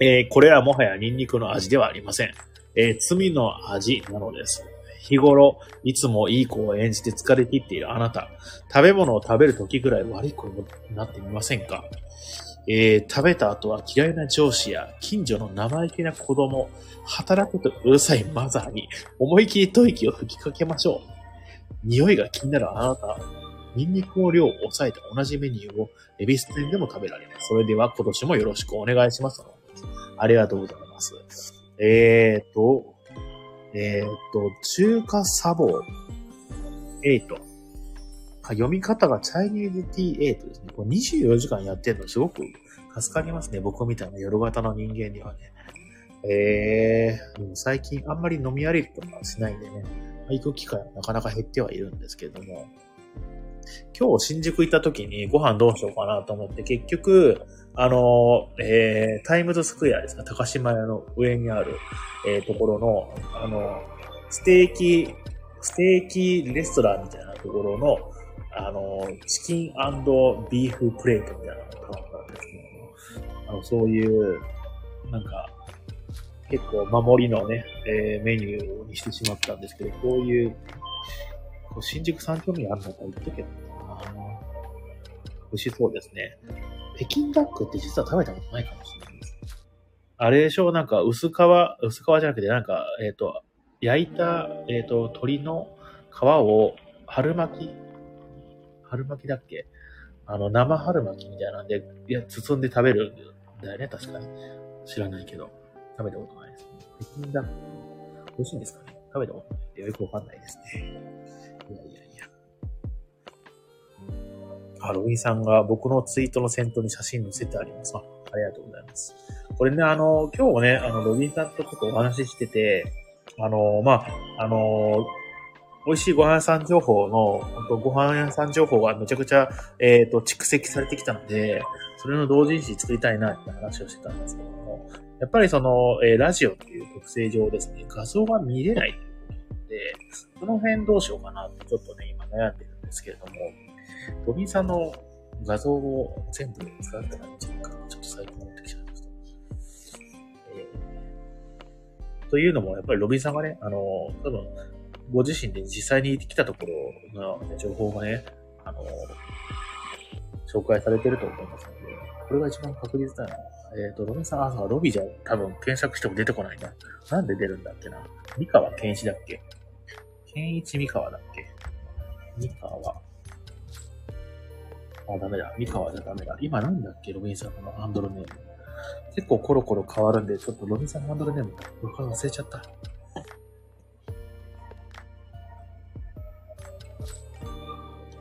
えーこれはもはやニンニクの味ではありません。えー罪の味なのです。日頃、いつもいい子を演じて疲れ切っているあなた。食べ物を食べる時ぐらい悪い子になってみませんか？えー食べた後は嫌いな上司や近所の生意気な子供、働くとうるさいマザーに思い切り吐息を吹きかけましょう。匂いが気になるあなた。ニンニクの量を抑えた同じメニューをエビス店でも食べられます。それでは今年もよろしくお願いします。ありがとうございます。えーと、えーと、中華サボ8。読み方がチャイニーズ T8 ですね。これ24時間やってるのすごく助かりますね。僕みたいな夜型の人間にはね。えー、最近あんまり飲み歩きとかしないんでね。行く機会はなかなか減ってはいるんですけれども、今日新宿行った時にご飯どうしようかなと思って、結局、あの、えー、タイムズスクエアですか、高島屋の上にある、えー、ところの、あの、ステーキ、ステーキレストランみたいなところの、あの、チキンビーフプレートみたいなのを頼んだんですけども、あの、そういう、なんか、結構守りのね、えーメニューにしてしまったんですけど、こういう、こう新宿三丁目にあるのか言っとけばな美味しそうですね。北京ダックって実は食べたことないかもしれないです。あれでしょなんか薄皮、薄皮じゃなくて、なんか、えっ、と、焼いた、えっ、と、鶏の皮を春巻き春巻きだっけ？あの、生春巻きみたいなんで、いや、包んで食べるんだよね、確かに。知らないけど。食べたこと。北京ダック。美味しいんですかね食べたことないよくわかんないですね。いやいやいや。あ、ロビンさんが僕のツイートの先頭に写真載せてあります。ありがとうございます。これね、あの、今日もね、あの、ロビンさんとちょっとお話ししてて、あの、まあ、あの、美味しいご飯屋さん情報の、本当ご飯屋さん情報がめちゃくちゃ、えっ、と、蓄積されてきたので、それの同人誌作りたいなって話をしてたんですけども、やっぱりその、えーラジオっていう特性上ですね、画像が見れないで、その辺どうしようかなってちょっとね、今悩んでるんですけれども、ロビンさんの画像を全部使ったらいんじゃないか？な。ちょっと最近思ってきちゃいました。えというのも、やっぱりロビンさんがね、あの、多分、ご自身で実際に来たところの、情報がね、あの、紹介されてると思いますので、これが一番確実だな。えっ、と、ロビンさん、あ、ロビーじゃ多分検索しても出てこないな。なんで出るんだっけな。三河健一だっけ？健一三河だっけ？三河。あ、ダメだ。三河じゃダメだ。今なんだっけ？ロビンさんのハンドルネーム。結構コロコロ変わるんで、ちょっとロビンさんのハンドルネーム、僕は忘れちゃった。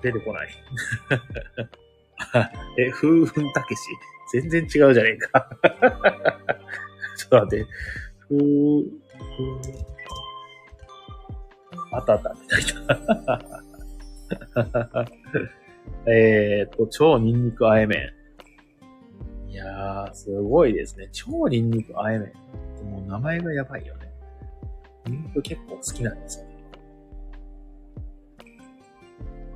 出てこない。<laughs> え、風雲たけし？全然違うじゃねえか。ちょっと待って。風、風、あったあた、みたいな。えっと、超ニンニクあえ麺。いやー、すごいですね。超ニンニクあえ麺。もう名前がやばいよね。ニンニク結構好きなんですよ。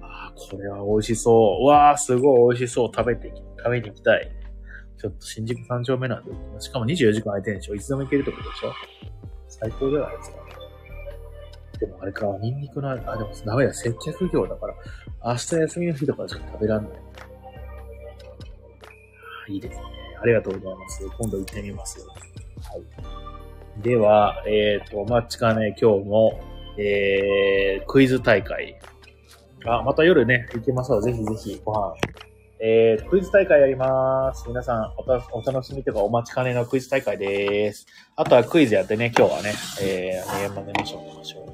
あー、これは美味しそう。うわー、すごい美味しそう。食べて、食べに行きたい。ちょっと新宿三丁目なんで、しかも24時間空いてるんでしょ？いつでも行けるってことでしょ？最高じゃないですか。でもあれか、ニンニクの、あ、でもダメだ、接客業だから、明日休みの日とかじゃ食べらんない。いいですね。ありがとうございます。今度行ってみます。はい。では、えっ、と、マッチかね、今日も、えー、クイズ大会。あ、また夜ね、行きますので、ぜひぜひご飯。えー、クイズ大会やります。皆さんおた、お楽しみとかお待ちかねのクイズ大会です。あとはクイズやってね、今日はね、えー、年末年始をしましょう。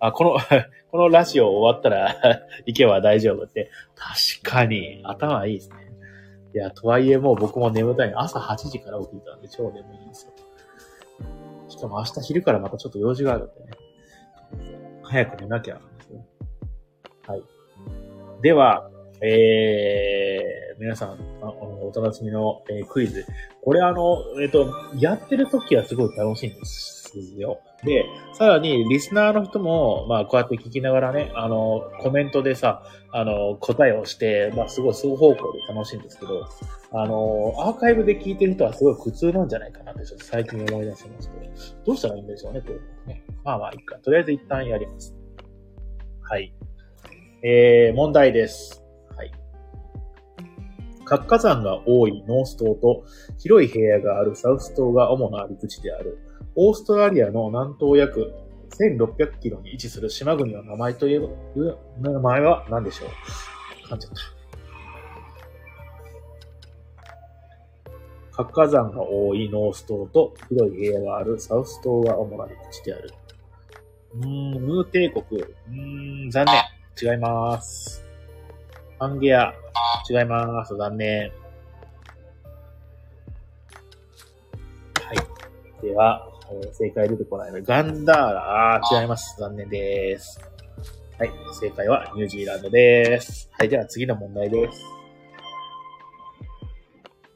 あ、この、<laughs> このラジオ終わったら <laughs> 行けば大丈夫って。確かに、頭いいですね。いや、とはいえもう僕も眠たい。朝8時から起きたんで超眠いんですよ。しかも明日昼からまたちょっと用事があるんでね。早く寝なきゃ。はい。では、えー、皆さん、あお楽しみの、えークイズ。これあの、えっ、と、やってる時はすごい楽しいんですよ。で、さらに、リスナーの人も、まあ、こうやって聞きながらね、あの、コメントでさ、あの、答えをして、まあ、すごい双方向で楽しいんですけど、あの、アーカイブで聞いてる人はすごい苦痛なんじゃないかなって、ちょっと最近思い出しまして、どうしたらいいんでしょうね、こういうのね。まあまあ、いいか。とりあえず一旦やります。はい。えー、問題です。活火山が多いノース島と広い平野があるサウス島が主なあり口である。オーストラリアの南東約1600キロに位置する島国の名前といえば、名前は何でしょう？噛んじゃった。活火山が多いノース島と広い平野があるサウス島が主な陸地である。うーん、ムー帝国。うーん、残念。違います。パンゲア。違います。残念。はい。では、えー正解出てこないので、ガンダーラ、違います。残念です。はい、正解はニュージーランドです。はい、では次の問題です。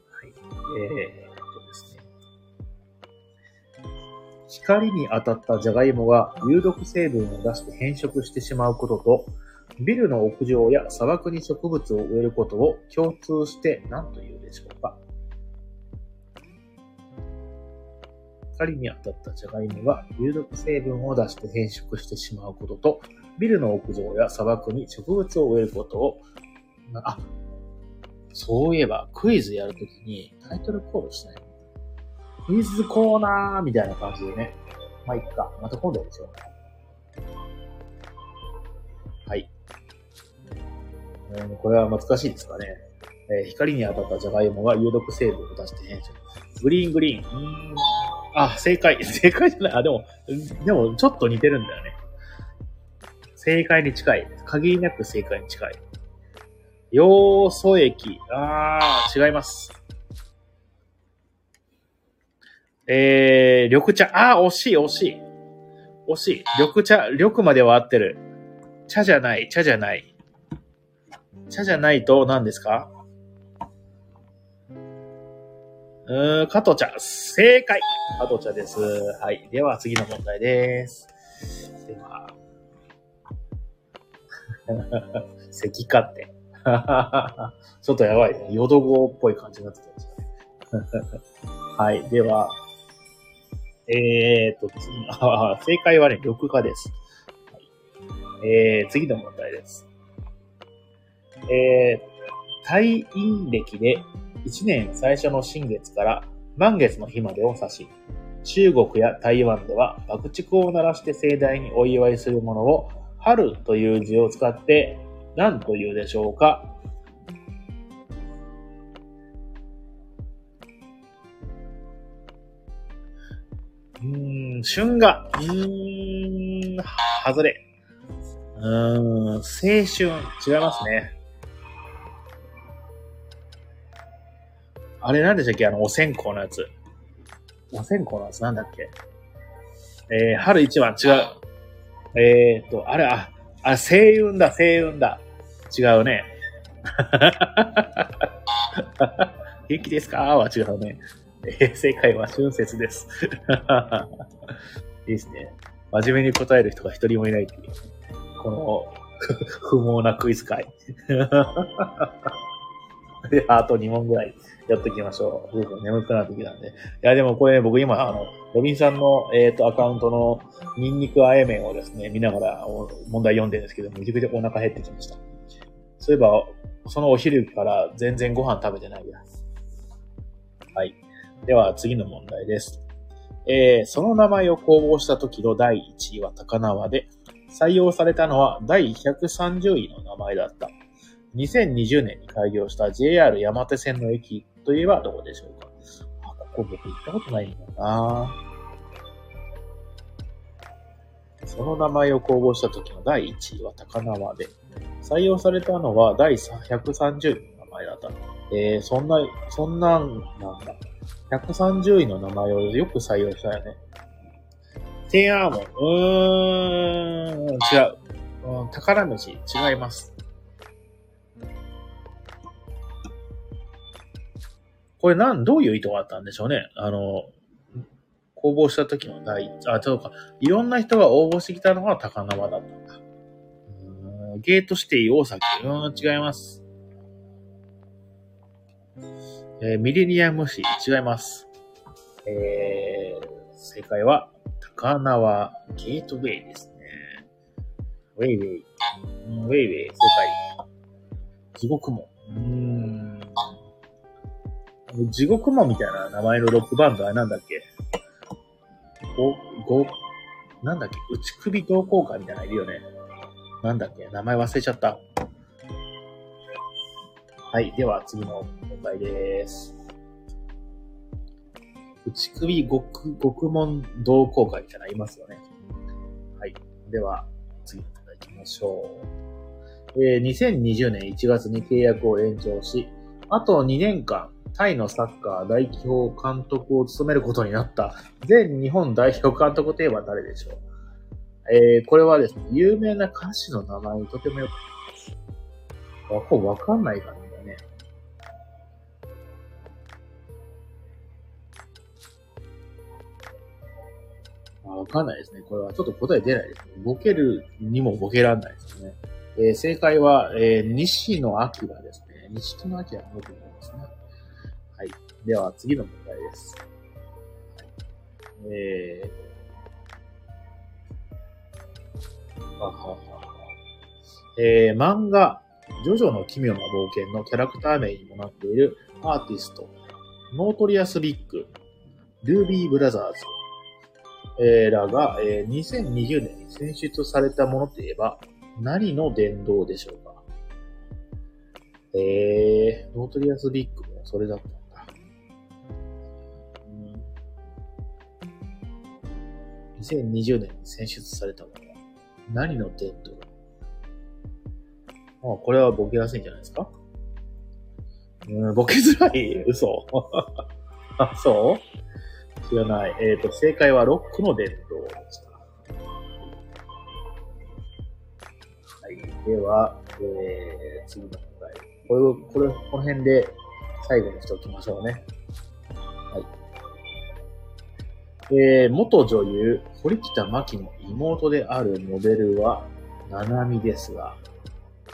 はい、えーっとですね。光に当たったジャガイモが有毒成分を出して変色してしまうことと、ビルの屋上や砂漠に植物を植えることを共通して何というでしょうか？光に当たったジャガイモが有毒成分を出して変色してしまうことと、ビルの屋上や砂漠に植物を植えることを、あ、そういえばクイズやるときにタイトルコールしたい。クイズコーナーみたいな感じでね。まあ、いっか。また今度でしょう。はうんこれは難しいですかね。えー光に当たったジャガイモが有毒成分を出して変色。グリーングリーン。うーん。あ、正解。<laughs> 正解じゃない。あ、でも、でも、ちょっと似てるんだよね。正解に近い。限りなく正解に近い。要素液。あー、違います。えー、緑茶。あー、惜しい、惜しい。惜しい。緑茶、緑までは合ってる。茶じゃない、茶じゃない。茶じゃないと何ですか？うーん、加藤茶。正解。加藤茶です。はい。では次の問題です。では、<laughs> 咳かって。<laughs> ちょっとやばいね。淀語っぽい感じになってきましたね。<laughs> はい。では、えーと、次、あ正解はね、緑化です。はい、えー、次の問題です。えー、退院歴で1年最初の新月から満月の日までを指し、中国や台湾では爆竹を鳴らして盛大にお祝いするものを春という字を使って何というでしょうかうん、春画。うーん、外れ。うーん、青春。違いますね。あれなんでしたっけ？あの、お線香のやつ。お線香のやつ？なんだっけ？えー、春一番違う。えーっと、あれ、あ、あ、星雲だ、星雲だ。違うね。<laughs> 元気ですか？は違うね。えー正解は春節です。<laughs> いいですね。真面目に答える人が一人もいないっていう、この、<laughs> 不毛なクイズ会。で、あと2問ぐらいやっておきましょう。眠くなってきたんで。いや、でもこれね、僕今、あの、ロビンさんの、えっ、と、アカウントのニンニクあえ麺をですね、見ながら問題読んでるんですけど、めちゃくちゃお腹減ってきました。そういえば、そのお昼から全然ご飯食べてないや。はい。では、次の問題です。えー、その名前を公募した時の第1位は高輪で、採用されたのは第130位の名前だった。2020年に開業した JR 山手線の駅といえばどこでしょうか？あ、ここ僕行ったことないんだなその名前を公募した時の第1位は高輪で、採用されたのは第130位の名前だった。えー、そんな、そんなんなんだ。130位の名前をよく採用したよね。天安門。うーん、違う。うん、宝飯。違います。これなん、どういう意図があったんでしょうね。あの、公募した時の第一、あ、そうか。いろんな人が応募してきたのが高輪だったんだ。ゲートシティ大崎。うん、違います。えーミレニアム市。違います。えー、正解は、高輪ゲートウェイですね。ウェイウェイ。うんウェイウェイ、正解。地獄門。うん。地獄門みたいな名前のロックバンドはなんだっけ？ご、ご、なんだっけ？内首同好会みたいなのいるよね。なんだっけ？名前忘れちゃった。はい。では、次の問題です。内首極、極門同好会みたいなのいますよね。はい。では、次の問題行きましょう。えー2020年1月に契約を延長し、あと2年間、タイのサッカー代表監督を務めることになった、前日本代表監督といえば誰でしょう？えー、これはですね、有名な歌手の名前とてもよくわこわかんない感じだね。わかんないですね。これはちょっと答え出ないですね。ボケるにもボケらんないですね。えー、正解は、えー、西野明です。西野明のよく思いますね。はい。では、次の問題です。えー、はははえー、漫画、ジョジョの奇妙な冒険のキャラクター名にもなっているアーティスト、ノートリアス・ビッグ、ドゥービー・ブラザーズ、えー、らが、えー、2020年に選出されたものといえば、何の殿堂でしょうか？えー、ノートリアス・ビッグもそれだったんだ。うん2020年に選出されたもの。何の殿堂あ、これはボケやすいんじゃないですか？うん、ボケづらい嘘 <laughs> あ、そう知らない。えっ、ー、と、正解はロックの殿堂でした。はい。では、えー、次の。これを、これ、この辺で最後にしておきましょうね。はい。えー、元女優、堀北真希の妹であるモデルは、ななみですが、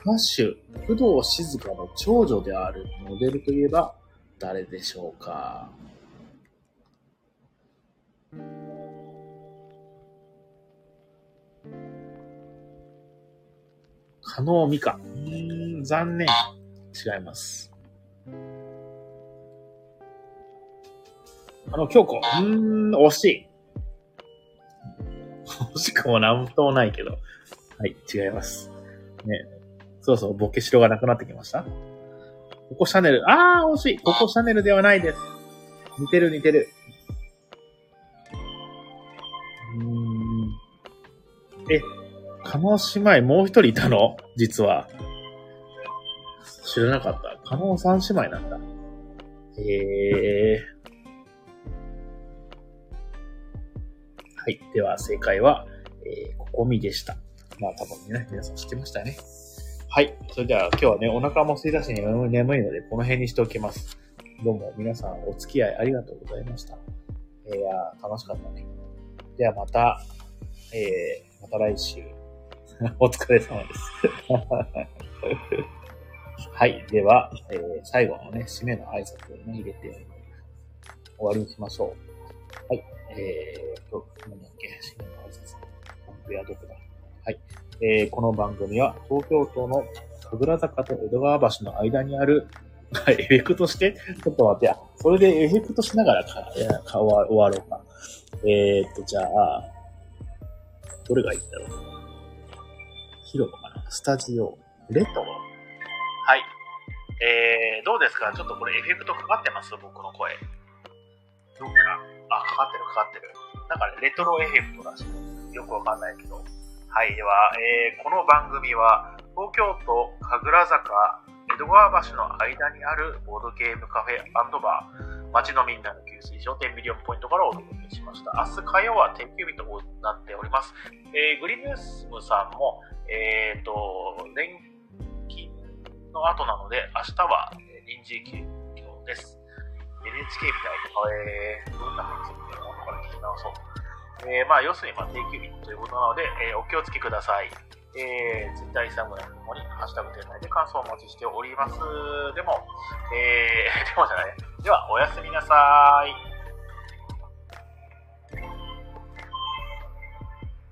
歌手、工藤静香の長女であるモデルといえば誰でしょうか？加納美香。うん、残念。違います。あの、京子。うーん、惜しい。<laughs> 惜しくもなんともないけど。はい、違います。ね。そうそう、ボケしろがなくなってきました。ココシャネル。あー、惜しい。ココシャネルではないです。似てる似てる。うーん。え、カノ姉妹もう一人いたの？実は。知らなかった。カノ三姉妹なんだ。へえ。はい。では、正解は、えー、ココミでした。まあ、多分ね、皆さん知ってましたね。はい。それでは今日はね、お腹も空いたし眠いので、この辺にしておきます。どうも皆さんお付き合いありがとうございました。えー、いや楽しかったね。ではまた、えー、また来週。<laughs> お疲れ様です。はい。では、えー、最後のね、締めの挨拶をね、入れて、終わりにしましょう。はい。えー、今日、なんだっけ、締めの挨拶。本当やどこだはい。えー、この番組は東京都の神楽坂と江戸川橋の間にある、エフェクトして、ちょっと待ってや、それでエフェクトしながらか、いやか終わろうか。えー、っと、じゃあ、どれがいいんだろう。広場かな？スタジオ。レトロはい。えー、どうですか？ちょっとこれエフェクトかかってます？僕の声。どうかな？あ、かかってるかかってる。なんかね、レトロエフェクトらしい。よくわかんないけど。はい、では、えー、この番組は東京都神楽坂江戸川橋の間にあるボードゲームカフェバー街のみんなの給水所10ミリオンポイントからお届けしました。明日火曜は定休日となっております。えー、グリムスムさんも、えっ、ー、と、の後なので、明日はえ臨時休業です。NHK みたいに、えー、どんな配信みたいなものから聞き直そう。えー、まあ、要するに、まあ、定休日ということなので、えー、お気をつけください。えー、Twitter、Instagram ともに、ハッシュタグ店内で感想をお待ちしております。でも、えー、<laughs> でもじゃない。では、おやすみ